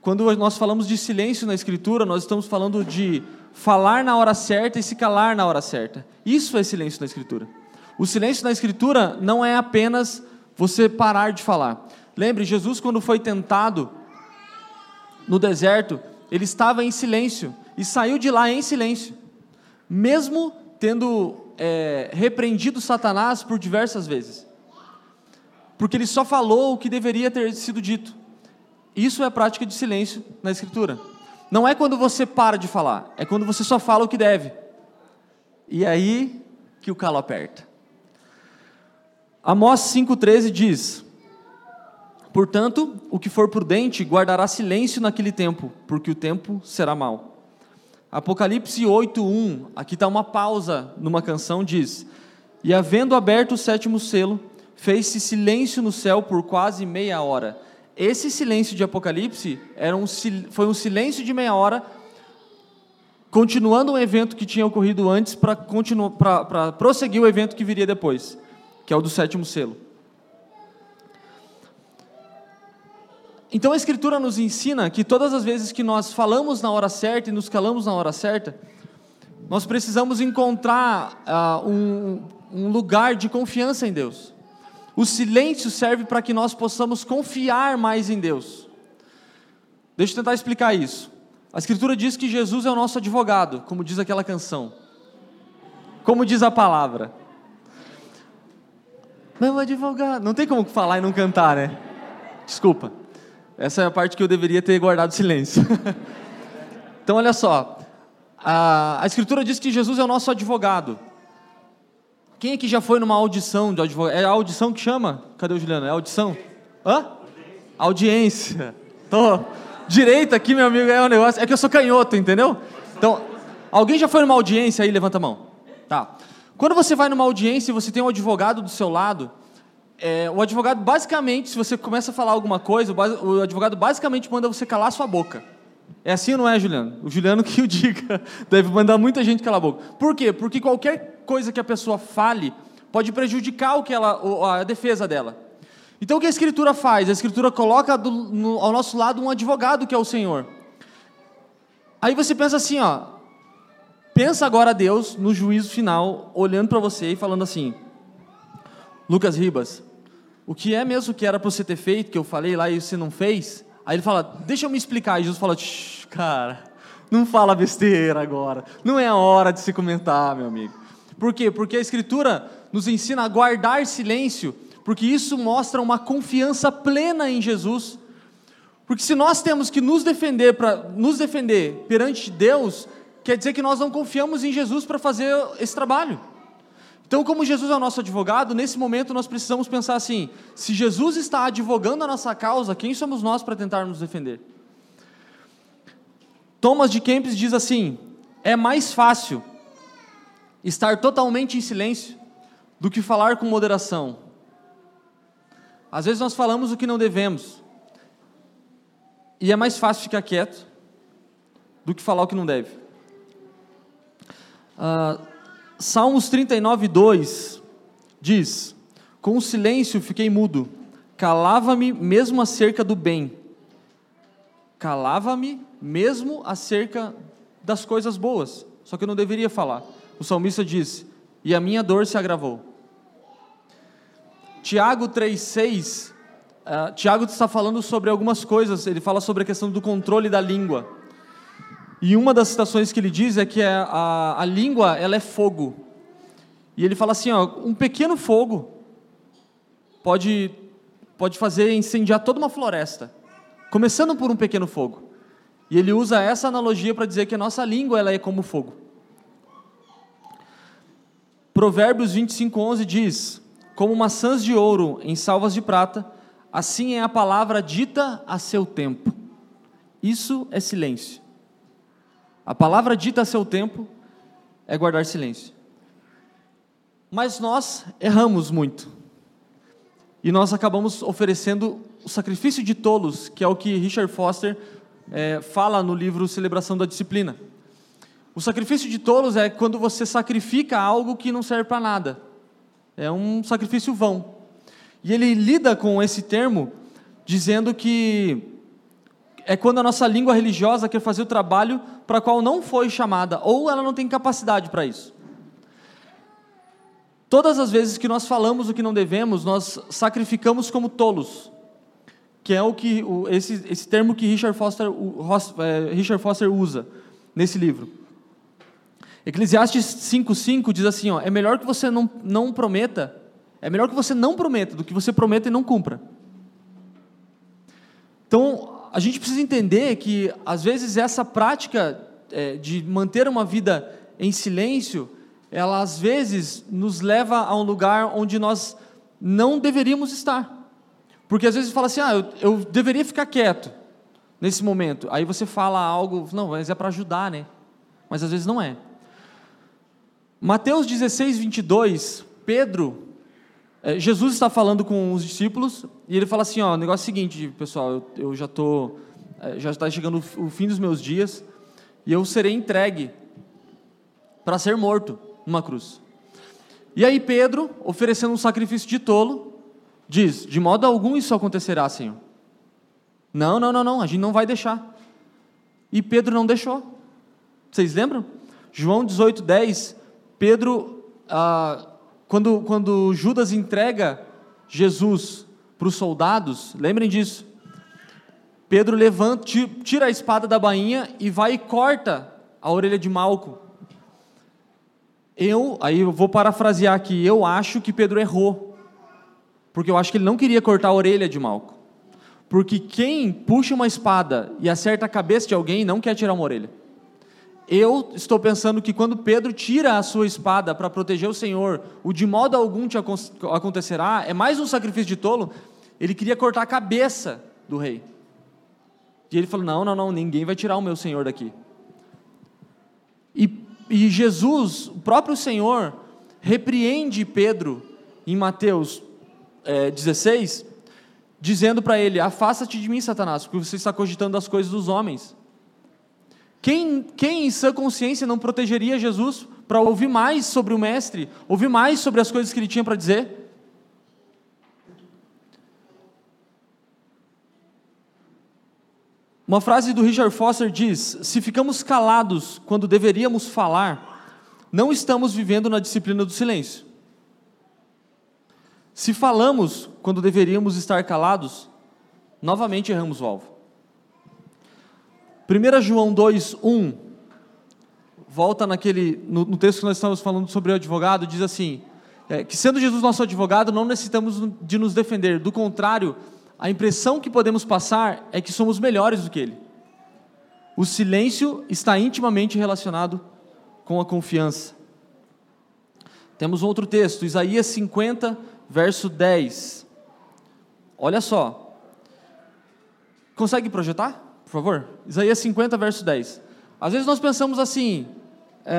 Speaker 2: quando nós falamos de silêncio na Escritura, nós estamos falando de falar na hora certa e se calar na hora certa. Isso é silêncio na Escritura. O silêncio na Escritura não é apenas você parar de falar. Lembre, Jesus, quando foi tentado no deserto, ele estava em silêncio e saiu de lá em silêncio, mesmo tendo é, repreendido Satanás por diversas vezes, porque ele só falou o que deveria ter sido dito. Isso é prática de silêncio na Escritura. Não é quando você para de falar, é quando você só fala o que deve. E aí que o calo aperta. Amós 5,13 diz: Portanto, o que for prudente guardará silêncio naquele tempo, porque o tempo será mau. Apocalipse 8:1, aqui está uma pausa numa canção, diz: E havendo aberto o sétimo selo, fez-se silêncio no céu por quase meia hora. Esse silêncio de Apocalipse era um, foi um silêncio de meia hora, continuando um evento que tinha ocorrido antes para prosseguir o evento que viria depois, que é o do sétimo selo. Então a Escritura nos ensina que todas as vezes que nós falamos na hora certa e nos calamos na hora certa, nós precisamos encontrar uh, um, um lugar de confiança em Deus. O silêncio serve para que nós possamos confiar mais em Deus. Deixa eu tentar explicar isso. A Escritura diz que Jesus é o nosso advogado, como diz aquela canção. Como diz a palavra. Meu advogado. Não tem como falar e não cantar, né? Desculpa. Essa é a parte que eu deveria ter guardado silêncio. então, olha só. A, a Escritura diz que Jesus é o nosso advogado. Quem aqui já foi numa audição de advogado? É a audição que chama? Cadê o Juliano? É audição? Hã? Audiência. Tô direito aqui, meu amigo, é um negócio. É que eu sou canhoto, entendeu? Então, alguém já foi numa audiência aí? Levanta a mão. Tá. Quando você vai numa audiência e você tem um advogado do seu lado, é, o advogado, basicamente, se você começa a falar alguma coisa, o advogado basicamente manda você calar sua boca. É assim ou não é, Juliano? O Juliano que o diga. Deve mandar muita gente calar a boca. Por quê? Porque qualquer coisa que a pessoa fale pode prejudicar o que ela, a defesa dela. Então o que a Escritura faz? A Escritura coloca do, no, ao nosso lado um advogado que é o Senhor. Aí você pensa assim, ó. Pensa agora Deus no juízo final, olhando para você e falando assim: Lucas Ribas, o que é mesmo que era para você ter feito, que eu falei lá e você não fez? Aí ele fala, deixa eu me explicar. E Jesus fala, cara, não fala besteira agora. Não é a hora de se comentar, meu amigo. Por quê? Porque a Escritura nos ensina a guardar silêncio, porque isso mostra uma confiança plena em Jesus. Porque se nós temos que nos defender para nos defender perante Deus, quer dizer que nós não confiamos em Jesus para fazer esse trabalho. Então, como Jesus é o nosso advogado, nesse momento nós precisamos pensar assim: se Jesus está advogando a nossa causa, quem somos nós para tentar nos defender? Thomas de Kempis diz assim: é mais fácil estar totalmente em silêncio do que falar com moderação. Às vezes nós falamos o que não devemos, e é mais fácil ficar quieto do que falar o que não deve. Uh, Salmos 39, 2 diz: Com o silêncio fiquei mudo, calava-me mesmo acerca do bem, calava-me mesmo acerca das coisas boas, só que eu não deveria falar. O salmista diz: E a minha dor se agravou. Tiago 3,6, uh, Tiago está falando sobre algumas coisas, ele fala sobre a questão do controle da língua. E uma das citações que ele diz é que a, a, a língua ela é fogo. E ele fala assim: ó, um pequeno fogo pode, pode fazer incendiar toda uma floresta, começando por um pequeno fogo. E ele usa essa analogia para dizer que a nossa língua ela é como fogo. Provérbios 25:11 diz: Como maçãs de ouro em salvas de prata, assim é a palavra dita a seu tempo. Isso é silêncio. A palavra dita a seu tempo é guardar silêncio. Mas nós erramos muito. E nós acabamos oferecendo o sacrifício de tolos, que é o que Richard Foster é, fala no livro Celebração da Disciplina. O sacrifício de tolos é quando você sacrifica algo que não serve para nada. É um sacrifício vão. E ele lida com esse termo dizendo que é quando a nossa língua religiosa quer fazer o trabalho para qual não foi chamada, ou ela não tem capacidade para isso. Todas as vezes que nós falamos o que não devemos, nós sacrificamos como tolos que é o que o, esse, esse termo que Richard Foster, o, é, Richard Foster usa nesse livro. Eclesiastes 5,5 diz assim: ó, é melhor que você não, não prometa, é melhor que você não prometa do que você prometa e não cumpra. Então, a gente precisa entender que, às vezes, essa prática é, de manter uma vida em silêncio, ela às vezes nos leva a um lugar onde nós não deveríamos estar. Porque às vezes fala assim, ah, eu, eu deveria ficar quieto nesse momento. Aí você fala algo, não, mas é para ajudar, né? Mas às vezes não é. Mateus 16, 22, Pedro, Jesus está falando com os discípulos e ele fala assim, ó, o negócio é o seguinte, pessoal, eu, eu já estou, é, já está chegando o fim dos meus dias e eu serei entregue para ser morto numa cruz. E aí Pedro, oferecendo um sacrifício de tolo, diz: De modo algum isso acontecerá, Senhor. Não, não, não, não, a gente não vai deixar. E Pedro não deixou. Vocês lembram? João 18, 10. Pedro, ah, quando, quando Judas entrega Jesus para os soldados, lembrem disso. Pedro levanta, tira a espada da bainha e vai e corta a orelha de Malco. Eu, aí eu vou parafrasear aqui, eu acho que Pedro errou porque eu acho que ele não queria cortar a orelha de Malco. Porque quem puxa uma espada e acerta a cabeça de alguém não quer tirar uma orelha. Eu estou pensando que quando Pedro tira a sua espada para proteger o Senhor, o de modo algum te acontecerá, é mais um sacrifício de tolo, ele queria cortar a cabeça do rei. E ele falou: Não, não, não, ninguém vai tirar o meu Senhor daqui. E, e Jesus, o próprio Senhor, repreende Pedro em Mateus é, 16, dizendo para ele: Afasta-te de mim, Satanás, porque você está cogitando as coisas dos homens. Quem, quem em sã consciência não protegeria Jesus para ouvir mais sobre o Mestre, ouvir mais sobre as coisas que ele tinha para dizer? Uma frase do Richard Foster diz: Se ficamos calados quando deveríamos falar, não estamos vivendo na disciplina do silêncio. Se falamos quando deveríamos estar calados, novamente erramos o alvo. 1 João 2, 1, volta naquele, no, no, texto que nós estamos falando sobre o advogado, diz assim: é, que sendo Jesus nosso advogado, não necessitamos de nos defender, do contrário, a impressão que podemos passar é que somos melhores do que ele. O silêncio está intimamente relacionado com a confiança. Temos outro texto, Isaías 50, verso 10. Olha só. Consegue projetar, por favor? Isaías 50, verso 10. Às vezes nós pensamos assim: é,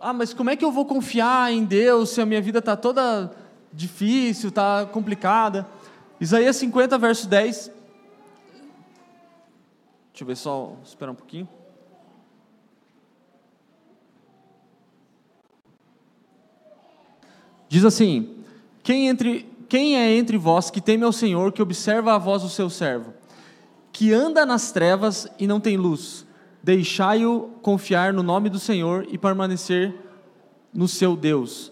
Speaker 2: ah, mas como é que eu vou confiar em Deus se a minha vida está toda difícil, está complicada? Isaías 50, verso 10. Deixa eu ver só, esperar um pouquinho. Diz assim: quem, entre, quem é entre vós que teme ao Senhor, que observa a voz do seu servo, que anda nas trevas e não tem luz? Deixai-o confiar no nome do Senhor e permanecer no seu Deus.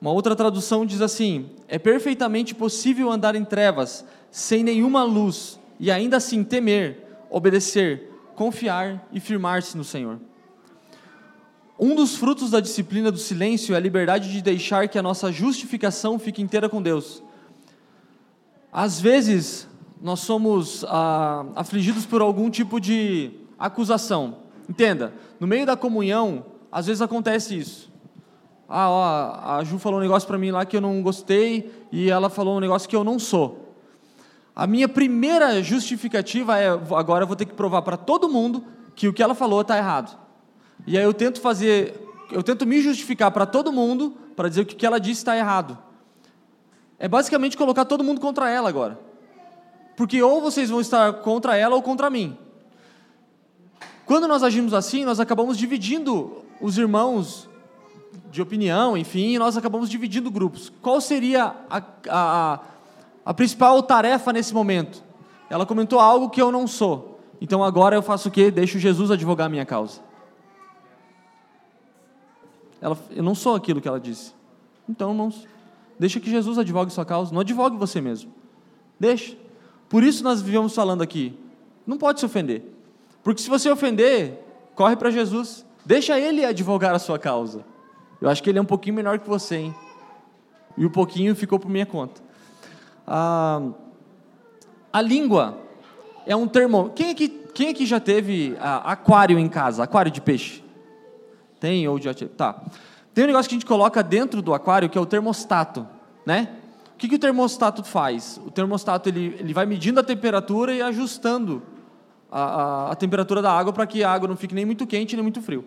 Speaker 2: Uma outra tradução diz assim: É perfeitamente possível andar em trevas, sem nenhuma luz, e ainda assim temer, obedecer, confiar e firmar-se no Senhor. Um dos frutos da disciplina do silêncio é a liberdade de deixar que a nossa justificação fique inteira com Deus. Às vezes, nós somos ah, afligidos por algum tipo de acusação. Entenda, no meio da comunhão, às vezes acontece isso. Ah, ó, a Ju falou um negócio para mim lá que eu não gostei e ela falou um negócio que eu não sou. A minha primeira justificativa é agora eu vou ter que provar para todo mundo que o que ela falou está errado. E aí eu tento fazer, eu tento me justificar para todo mundo para dizer que o que ela disse está errado. É basicamente colocar todo mundo contra ela agora. Porque ou vocês vão estar contra ela ou contra mim. Quando nós agimos assim, nós acabamos dividindo os irmãos de opinião, enfim, nós acabamos dividindo grupos. Qual seria a, a, a principal tarefa nesse momento? Ela comentou algo que eu não sou. Então agora eu faço o quê? Deixo Jesus advogar a minha causa. Ela, eu não sou aquilo que ela disse. Então, irmãos, deixa que Jesus advogue sua causa. Não advogue você mesmo. Deixa. Por isso nós vivemos falando aqui. Não pode se ofender. Porque se você ofender, corre para Jesus. Deixa ele advogar a sua causa. Eu acho que ele é um pouquinho menor que você, hein? E o pouquinho ficou por minha conta. Ah, a língua é um termo. Quem aqui, quem aqui já teve ah, aquário em casa? Aquário de peixe? Tem ou já teve? Tá. Tem um negócio que a gente coloca dentro do aquário que é o termostato, né? O que, que o termostato faz? O termostato ele, ele vai medindo a temperatura e ajustando a, a, a temperatura da água para que a água não fique nem muito quente nem muito frio.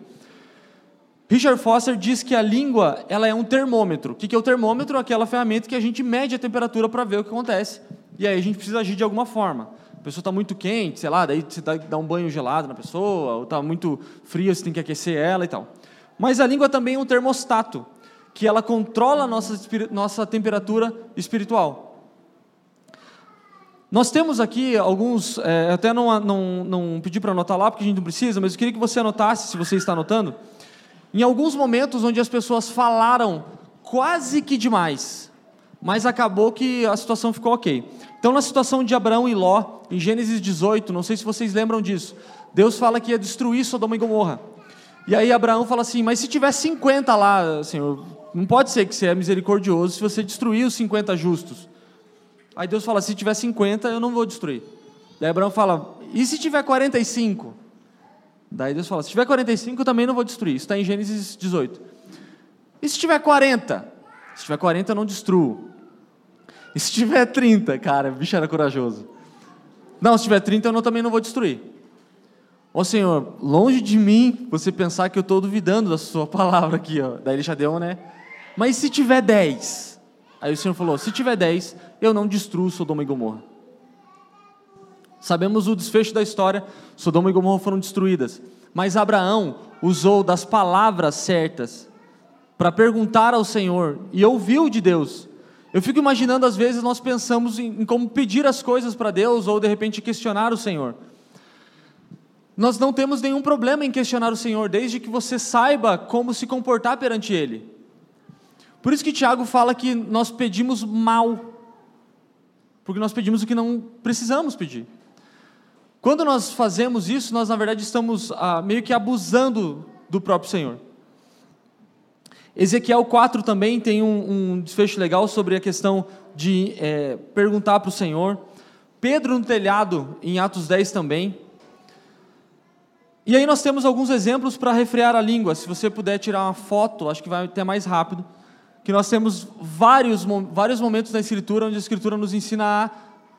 Speaker 2: Richard Foster diz que a língua ela é um termômetro. O que é o termômetro? Aquela ferramenta que a gente mede a temperatura para ver o que acontece. E aí a gente precisa agir de alguma forma. A pessoa está muito quente, sei lá, daí você dá um banho gelado na pessoa, ou está muito fria, você tem que aquecer ela e tal. Mas a língua também é um termostato, que ela controla a nossa, nossa temperatura espiritual. Nós temos aqui alguns, é, até não, não, não pedi para anotar lá, porque a gente não precisa, mas eu queria que você anotasse, se você está anotando, em alguns momentos onde as pessoas falaram quase que demais, mas acabou que a situação ficou ok. Então, na situação de Abraão e Ló, em Gênesis 18, não sei se vocês lembram disso, Deus fala que ia destruir Sodoma e Gomorra. E aí Abraão fala assim: Mas se tiver 50 lá, Senhor, não pode ser que você é misericordioso se você destruir os 50 justos. Aí Deus fala: Se tiver 50, eu não vou destruir. Daí Abraão fala: E se tiver 45? Daí Deus fala: se tiver 45, eu também não vou destruir. Isso está em Gênesis 18. E se tiver 40? Se tiver 40, eu não destruo. E se tiver 30? Cara, o bicho era corajoso. Não, se tiver 30, eu não, também não vou destruir. Ó Senhor, longe de mim você pensar que eu estou duvidando da sua palavra aqui. Ó. Daí ele já deu, né? Mas se tiver 10? Aí o Senhor falou: se tiver 10, eu não destruo Sodoma e Gomorra. Sabemos o desfecho da história: Sodoma e Gomorra foram destruídas. Mas Abraão usou das palavras certas para perguntar ao Senhor e ouviu de Deus. Eu fico imaginando, às vezes, nós pensamos em, em como pedir as coisas para Deus ou de repente questionar o Senhor. Nós não temos nenhum problema em questionar o Senhor, desde que você saiba como se comportar perante Ele. Por isso que Tiago fala que nós pedimos mal, porque nós pedimos o que não precisamos pedir. Quando nós fazemos isso, nós na verdade estamos ah, meio que abusando do próprio Senhor. Ezequiel 4 também tem um, um desfecho legal sobre a questão de é, perguntar para o Senhor. Pedro no telhado, em Atos 10 também. E aí nós temos alguns exemplos para refrear a língua. Se você puder tirar uma foto, acho que vai até mais rápido. Que nós temos vários, vários momentos na Escritura onde a Escritura nos ensina a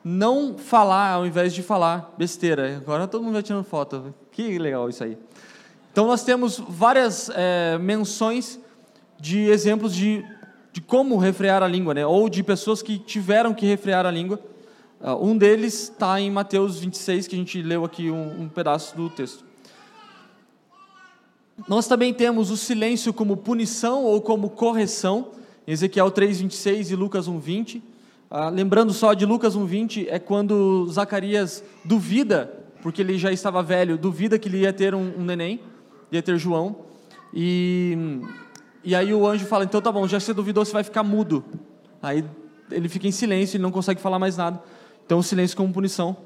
Speaker 2: não falar ao invés de falar besteira. Agora todo mundo vai tirando foto. Que legal isso aí. Então nós temos várias é, menções de exemplos de, de como refrear a língua, né? ou de pessoas que tiveram que refrear a língua. Uh, um deles está em Mateus 26, que a gente leu aqui um, um pedaço do texto. Nós também temos o silêncio como punição ou como correção, em Ezequiel 3, 26 e Lucas 1, 20. Ah, lembrando só de Lucas 1,20, é quando Zacarias duvida, porque ele já estava velho, duvida que ele ia ter um, um neném, ia ter João. E, e aí o anjo fala: então tá bom, já que você duvidou, você vai ficar mudo. Aí ele fica em silêncio, ele não consegue falar mais nada. Então o silêncio como punição.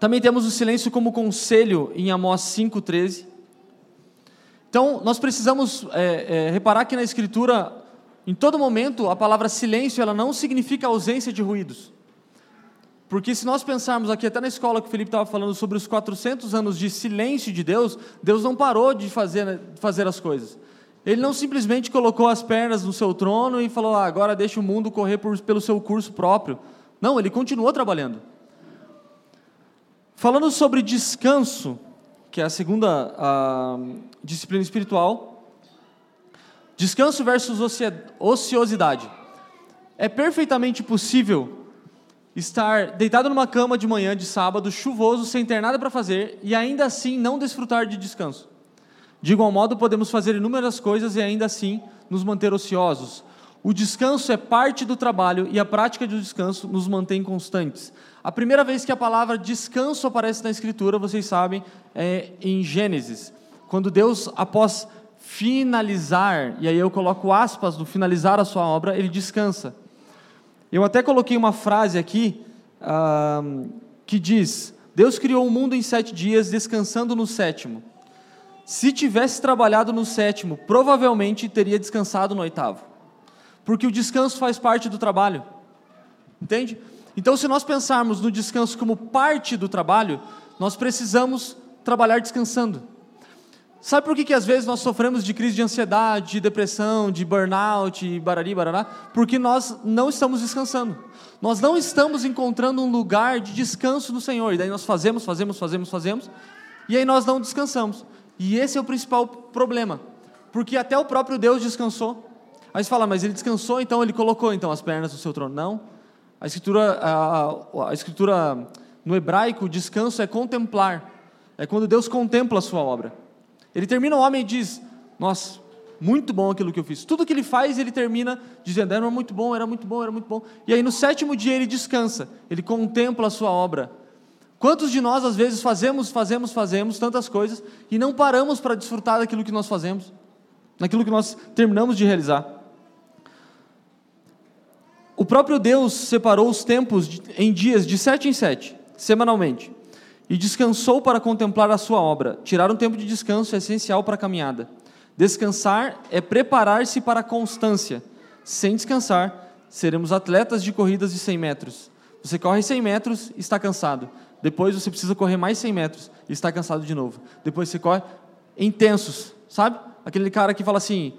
Speaker 2: Também temos o silêncio como conselho em Amós 5,13. Então, nós precisamos é, é, reparar que na Escritura, em todo momento, a palavra silêncio ela não significa ausência de ruídos. Porque se nós pensarmos aqui, até na escola que o Felipe estava falando sobre os 400 anos de silêncio de Deus, Deus não parou de fazer, fazer as coisas. Ele não simplesmente colocou as pernas no seu trono e falou, ah, agora deixa o mundo correr por, pelo seu curso próprio. Não, ele continuou trabalhando. Falando sobre descanso, que é a segunda a disciplina espiritual, descanso versus ociosidade. É perfeitamente possível estar deitado numa cama de manhã de sábado, chuvoso, sem ter nada para fazer e ainda assim não desfrutar de descanso. De igual modo, podemos fazer inúmeras coisas e ainda assim nos manter ociosos. O descanso é parte do trabalho e a prática do descanso nos mantém constantes. A primeira vez que a palavra descanso aparece na Escritura, vocês sabem, é em Gênesis. Quando Deus, após finalizar, e aí eu coloco aspas no finalizar a sua obra, ele descansa. Eu até coloquei uma frase aqui uh, que diz: Deus criou o mundo em sete dias, descansando no sétimo. Se tivesse trabalhado no sétimo, provavelmente teria descansado no oitavo, porque o descanso faz parte do trabalho, entende? Então, se nós pensarmos no descanso como parte do trabalho, nós precisamos trabalhar descansando. Sabe por que, que às vezes nós sofremos de crise de ansiedade, de depressão, de burnout, barari, barará? Porque nós não estamos descansando. Nós não estamos encontrando um lugar de descanso no Senhor. E daí nós fazemos, fazemos, fazemos, fazemos, e aí nós não descansamos. E esse é o principal problema. Porque até o próprio Deus descansou. Aí você fala, mas ele descansou, então ele colocou então as pernas no seu trono. Não. A escritura, a, a escritura no hebraico, descanso é contemplar. É quando Deus contempla a sua obra. Ele termina o homem e diz: Nossa, muito bom aquilo que eu fiz. Tudo que ele faz, ele termina dizendo: Era muito bom, era muito bom, era muito bom. E aí no sétimo dia ele descansa, ele contempla a sua obra. Quantos de nós às vezes fazemos, fazemos, fazemos tantas coisas e não paramos para desfrutar daquilo que nós fazemos, daquilo que nós terminamos de realizar? Próprio Deus separou os tempos em dias de sete em sete, semanalmente e descansou para contemplar a sua obra. Tirar um tempo de descanso é essencial para a caminhada. Descansar é preparar-se para a constância. Sem descansar, seremos atletas de corridas de 100 metros. Você corre 100 metros e está cansado. Depois você precisa correr mais 100 metros e está cansado de novo. Depois você corre intensos, sabe? Aquele cara que fala assim: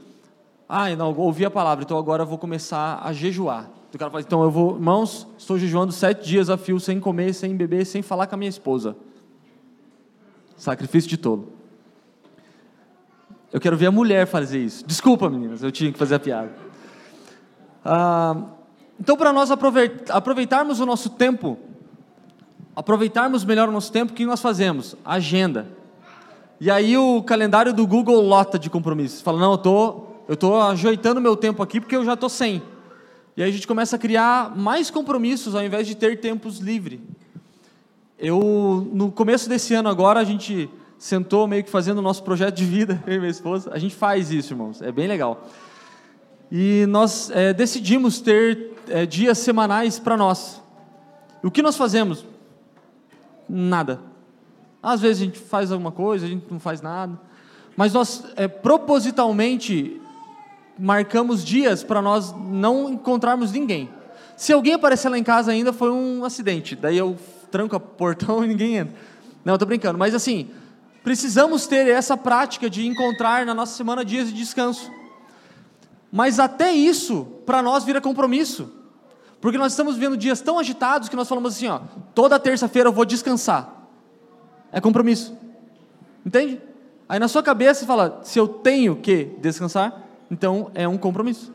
Speaker 2: ah, não, ouvi a palavra, então agora eu vou começar a jejuar. O cara fala, então eu vou, irmãos, estou jejuando sete dias a fio, sem comer, sem beber, sem falar com a minha esposa. Sacrifício de tolo. Eu quero ver a mulher fazer isso. Desculpa, meninas, eu tinha que fazer a piada. Ah, então, para nós aproveitarmos o nosso tempo, aproveitarmos melhor o nosso tempo, o que nós fazemos? Agenda. E aí o calendário do Google lota de compromissos. Fala, não, eu tô, eu tô ajeitando meu tempo aqui porque eu já tô sem. E aí a gente começa a criar mais compromissos ao invés de ter tempos livres. Eu, no começo desse ano agora, a gente sentou meio que fazendo o nosso projeto de vida, eu e minha esposa. A gente faz isso, irmãos, é bem legal. E nós é, decidimos ter é, dias semanais para nós. O que nós fazemos? Nada. Às vezes a gente faz alguma coisa, a gente não faz nada. Mas nós é, propositalmente marcamos dias para nós não encontrarmos ninguém. Se alguém aparecer lá em casa ainda, foi um acidente. Daí eu tranco o portão e ninguém entra. Não, estou brincando. Mas assim, precisamos ter essa prática de encontrar na nossa semana dias de descanso. Mas até isso, para nós, vira compromisso. Porque nós estamos vivendo dias tão agitados que nós falamos assim, ó, toda terça-feira eu vou descansar. É compromisso. Entende? Aí na sua cabeça você fala, se eu tenho que descansar, então é um compromisso.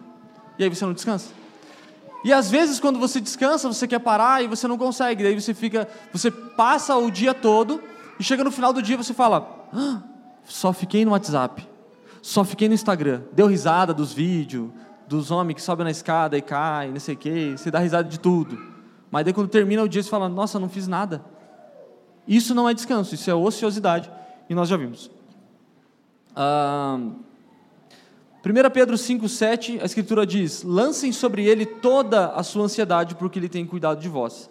Speaker 2: E aí você não descansa. E às vezes quando você descansa, você quer parar e você não consegue. Daí você fica, você passa o dia todo e chega no final do dia você fala: ah, só fiquei no WhatsApp, só fiquei no Instagram. Deu risada dos vídeos, dos homens que sobem na escada e caem, não sei o quê. Você dá risada de tudo. Mas daí quando termina o dia você fala: nossa, não fiz nada. Isso não é descanso, isso é ociosidade. E nós já vimos. Ah, 1 Pedro 5,7, a Escritura diz: Lancem sobre ele toda a sua ansiedade, porque ele tem cuidado de vós.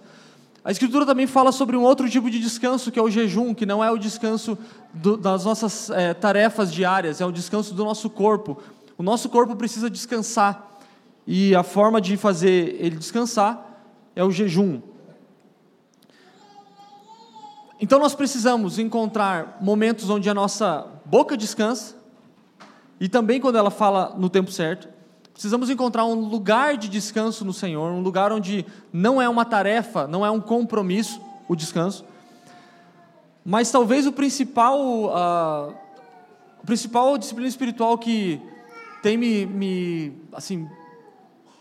Speaker 2: A Escritura também fala sobre um outro tipo de descanso, que é o jejum, que não é o descanso do, das nossas é, tarefas diárias, é o descanso do nosso corpo. O nosso corpo precisa descansar, e a forma de fazer ele descansar é o jejum. Então nós precisamos encontrar momentos onde a nossa boca descansa, e também quando ela fala no tempo certo, Precisamos encontrar um lugar de descanso no Senhor, um lugar onde não é uma tarefa, não é um compromisso o descanso, mas talvez o principal, uh, o principal disciplina espiritual que tem me, me, assim,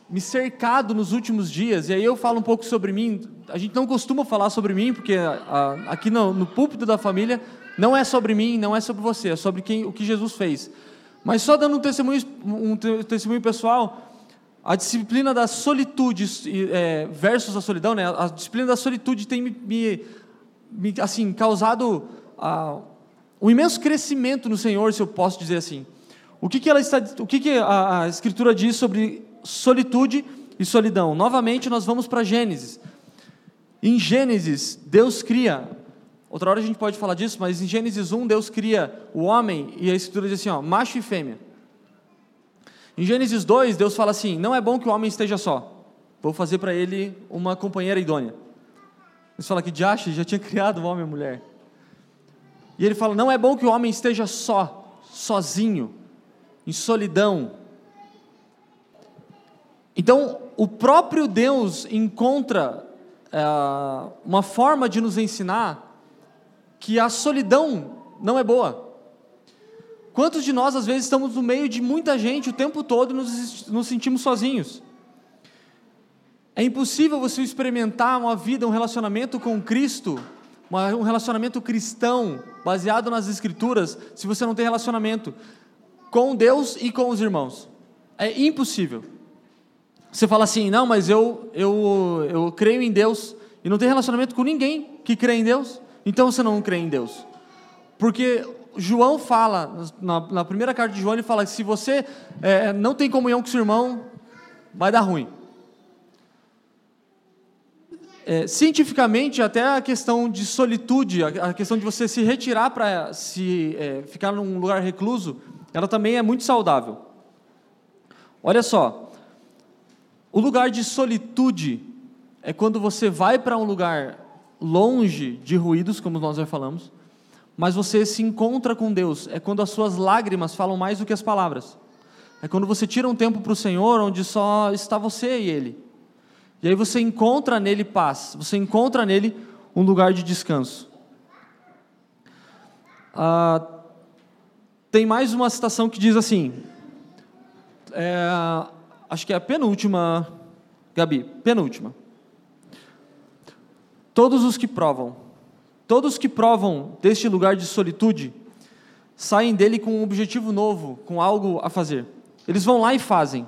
Speaker 2: me cercado nos últimos dias, e aí eu falo um pouco sobre mim. A gente não costuma falar sobre mim, porque uh, aqui no, no púlpito da família não é sobre mim, não é sobre você, é sobre quem, o que Jesus fez. Mas só dando um testemunho, um testemunho pessoal, a disciplina da solitude é, versus a solidão, né? A disciplina da solitude tem me, me, me assim causado ah, um imenso crescimento no Senhor, se eu posso dizer assim. O que, que ela está, o que, que a, a Escritura diz sobre solitude e solidão? Novamente, nós vamos para Gênesis. Em Gênesis, Deus cria Outra hora a gente pode falar disso, mas em Gênesis 1, Deus cria o homem e a Escritura diz assim: ó, macho e fêmea. Em Gênesis 2, Deus fala assim: não é bom que o homem esteja só, vou fazer para ele uma companheira idônea. Deus fala que Jash já tinha criado o homem e a mulher. E ele fala: não é bom que o homem esteja só, sozinho, em solidão. Então, o próprio Deus encontra é, uma forma de nos ensinar que a solidão não é boa. Quantos de nós, às vezes, estamos no meio de muita gente o tempo todo e nos, nos sentimos sozinhos? É impossível você experimentar uma vida, um relacionamento com Cristo, um relacionamento cristão, baseado nas Escrituras, se você não tem relacionamento com Deus e com os irmãos. É impossível. Você fala assim, não, mas eu, eu, eu creio em Deus e não tem relacionamento com ninguém que crê em Deus. Então você não crê em Deus. Porque João fala, na, na primeira carta de João, ele fala que se você é, não tem comunhão com seu irmão, vai dar ruim. É, cientificamente, até a questão de solitude, a, questão de você se retirar para se é, ficar num lugar recluso, ela também é muito saudável. Olha só, o lugar de solitude é quando você vai para um lugar longe de ruídos, como nós já falamos, mas você se encontra com Deus. É quando as suas lágrimas falam mais do que as palavras. É quando você tira um tempo para o Senhor, onde só está você e Ele. E aí você encontra nele paz, você encontra nele um lugar de descanso. Ah, tem mais uma citação que diz assim, é, acho que é a penúltima, Gabi, penúltima. Todos os que provam, todos que provam deste lugar de solitude, saem dele com um objetivo novo, com algo a fazer. Eles vão lá e fazem.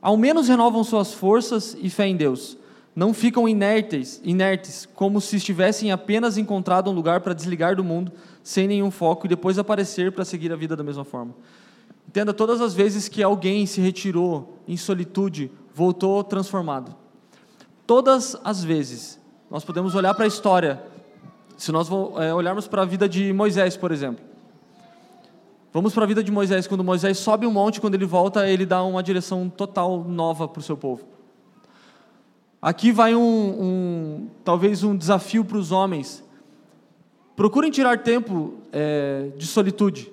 Speaker 2: Ao menos renovam suas forças e fé em Deus. Não ficam inertes, inertes, como se estivessem apenas encontrado um lugar para desligar do mundo, sem nenhum foco, e depois aparecer para seguir a vida da mesma forma. Entenda, todas as vezes que alguém se retirou em solitude, voltou transformado. Todas as vezes nós podemos olhar para a história. Se nós é, olharmos para a vida de Moisés, por exemplo. Vamos para a vida de Moisés. Quando Moisés sobe um monte, quando ele volta, ele dá uma direção total nova para o seu povo. Aqui vai um, um talvez um desafio para os homens. Procurem tirar tempo é, de solitude.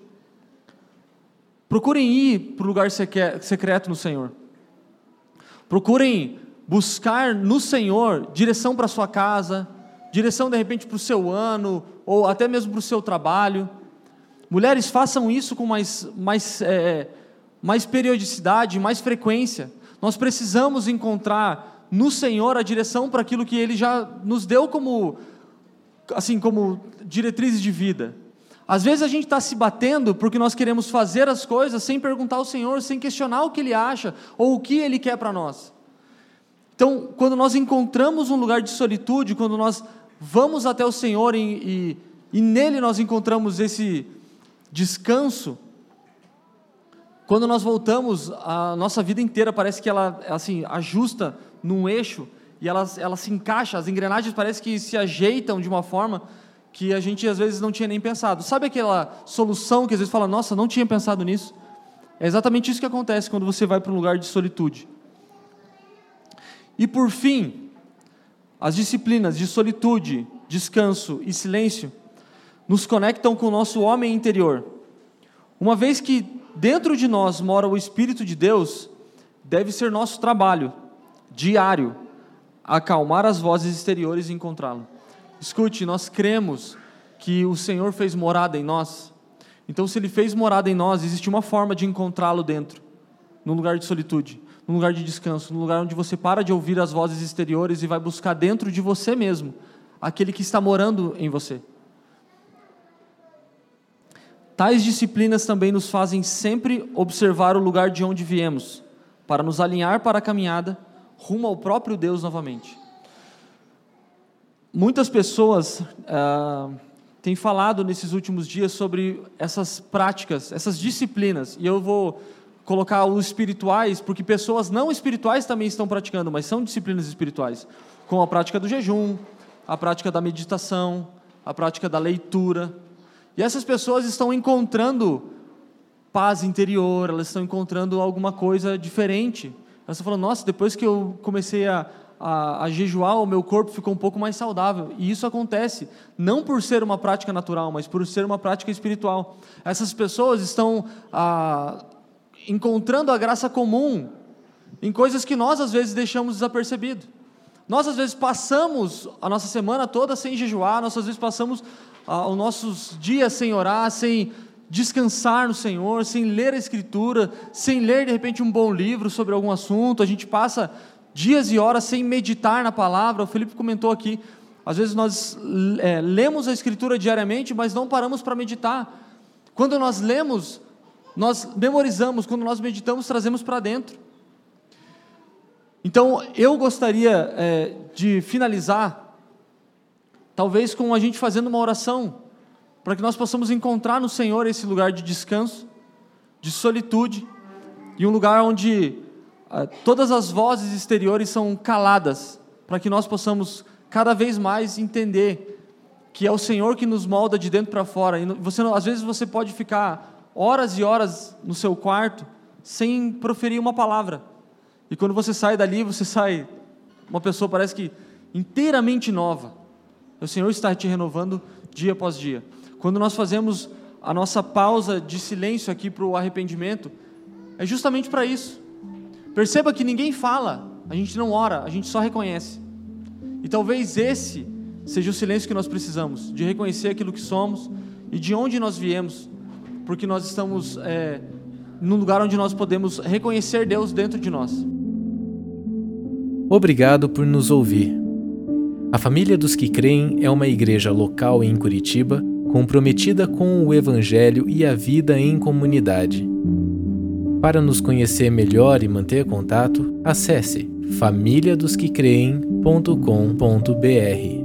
Speaker 2: Procurem ir para o lugar secreto no Senhor. Procurem buscar no Senhor direção para sua casa, direção de repente para o seu ano, ou até mesmo para o seu trabalho. Mulheres, façam isso com mais, mais, é, mais periodicidade, mais frequência. Nós precisamos encontrar no Senhor a direção para aquilo que Ele já nos deu como, assim, como diretrizes de vida. Às vezes a gente está se batendo porque nós queremos fazer as coisas sem perguntar ao Senhor, sem questionar o que Ele acha ou o que Ele quer para nós. Então, quando nós encontramos um lugar de solitude, quando nós vamos até o Senhor e, e, e nele nós encontramos esse descanso, quando nós voltamos, a nossa vida inteira parece que ela assim ajusta num eixo e ela, ela se encaixa, as engrenagens parecem que se ajeitam de uma forma que a gente às vezes não tinha nem pensado. Sabe aquela solução que às vezes fala, nossa, não tinha pensado nisso? É exatamente isso que acontece quando você vai para um lugar de solitude. E por fim, as disciplinas de solitude, descanso e silêncio nos conectam com o nosso homem interior. Uma vez que dentro de nós mora o Espírito de Deus, deve ser nosso trabalho diário acalmar as vozes exteriores e encontrá-lo. Escute, nós cremos que o Senhor fez morada em nós. Então, se Ele fez morada em nós, existe uma forma de encontrá-lo dentro, num lugar de solitude, num lugar de descanso, num lugar onde você para de ouvir as vozes exteriores e vai buscar dentro de você mesmo aquele que está morando em você. Tais disciplinas também nos fazem sempre observar o lugar de onde viemos, para nos alinhar para a caminhada rumo ao próprio Deus novamente. Muitas pessoas ah, têm falado nesses últimos dias sobre essas práticas, essas disciplinas, e eu vou colocar os espirituais, porque pessoas não espirituais também estão praticando, mas são disciplinas espirituais, como a prática do jejum, a prática da meditação, a prática da leitura. E essas pessoas estão encontrando paz interior, elas estão encontrando alguma coisa diferente elas estão falando, nossa, depois que eu comecei a, a, a, jejuar, o meu corpo ficou um pouco mais saudável. E isso acontece não por ser uma prática natural, mas por ser uma prática espiritual. Essas pessoas estão ah, encontrando a graça comum em coisas que nós às vezes deixamos desapercebido. Nós às vezes passamos a nossa semana toda sem jejuar, nós às vezes passamos ah, os nossos dias sem orar, sem descansar no Senhor, sem ler a Escritura, sem ler de repente um bom livro sobre algum assunto, a gente passa dias e horas sem meditar na palavra. O Felipe comentou aqui, às vezes nós é, lemos a Escritura diariamente, mas não paramos para meditar. Quando nós lemos, nós memorizamos, quando nós meditamos, trazemos para dentro. Então, eu gostaria é, de finalizar, talvez com a gente fazendo uma oração para que nós possamos encontrar no Senhor esse lugar de descanso, de solitude, e um lugar onde uh, todas as vozes exteriores são caladas, para que nós possamos cada vez mais entender que é o Senhor que nos molda de dentro para fora. E você, às vezes você pode ficar horas e horas no seu quarto sem proferir uma palavra. E quando você sai dali, você sai uma pessoa parece que inteiramente nova. O Senhor está te renovando dia após dia. Quando nós fazemos a nossa pausa de silêncio aqui para o arrependimento, é justamente para isso. Perceba que ninguém fala, a gente não ora, a gente só reconhece. E talvez esse seja o silêncio que nós precisamos, de reconhecer aquilo que somos e de onde nós viemos, porque nós estamos é, num lugar onde nós podemos reconhecer Deus dentro de nós.
Speaker 1: Obrigado por nos ouvir. A Família dos que Creem é uma igreja local em Curitiba comprometida com o Evangelho e a vida em comunidade. Para nos conhecer melhor e manter contato, acesse famíliadosquecreem.com.br.